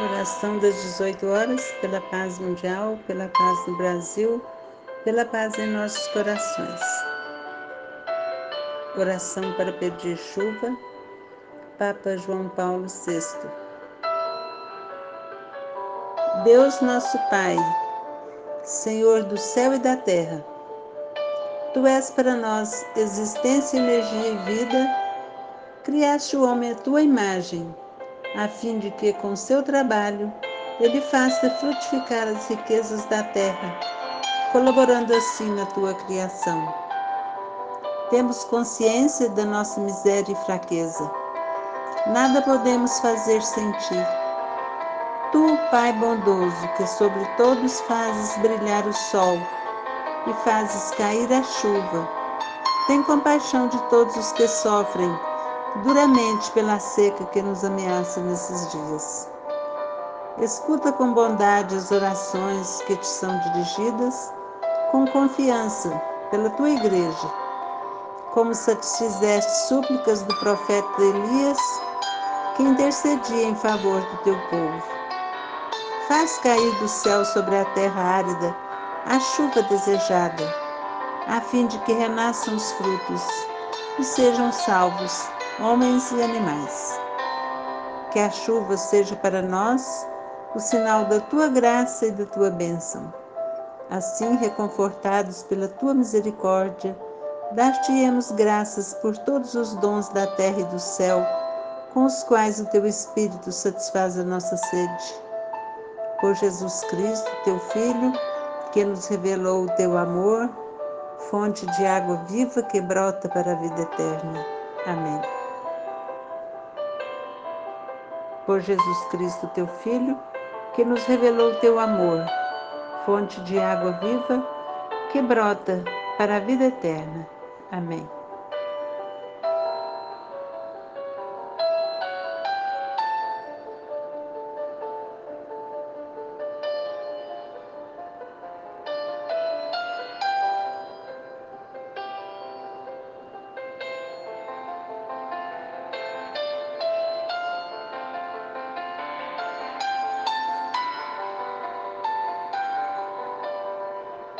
Oração das 18 horas pela paz mundial, pela paz no Brasil, pela paz em nossos corações. Oração para pedir chuva, Papa João Paulo VI. Deus nosso Pai, Senhor do céu e da terra, Tu és para nós existência, energia e vida, criaste o homem à tua imagem a fim de que, com seu trabalho, ele faça frutificar as riquezas da terra, colaborando assim na tua criação. Temos consciência da nossa miséria e fraqueza. Nada podemos fazer sem ti. Tu, Pai bondoso, que sobre todos fazes brilhar o sol e fazes cair a chuva, tem compaixão de todos os que sofrem duramente pela seca que nos ameaça nesses dias. Escuta com bondade as orações que te são dirigidas, com confiança pela tua igreja, como satisfizeste súplicas do profeta Elias, que intercedia em favor do teu povo. Faz cair do céu sobre a terra árida a chuva desejada, a fim de que renasçam os frutos e sejam salvos homens e animais. Que a chuva seja para nós o sinal da tua graça e da tua bênção. Assim, reconfortados pela tua misericórdia, dar-te-emos graças por todos os dons da terra e do céu, com os quais o teu Espírito satisfaz a nossa sede. Por Jesus Cristo, teu Filho, que nos revelou o teu amor, fonte de água viva que brota para a vida eterna. Amém. Por Jesus Cristo, teu Filho, que nos revelou teu amor, fonte de água viva que brota para a vida eterna. Amém.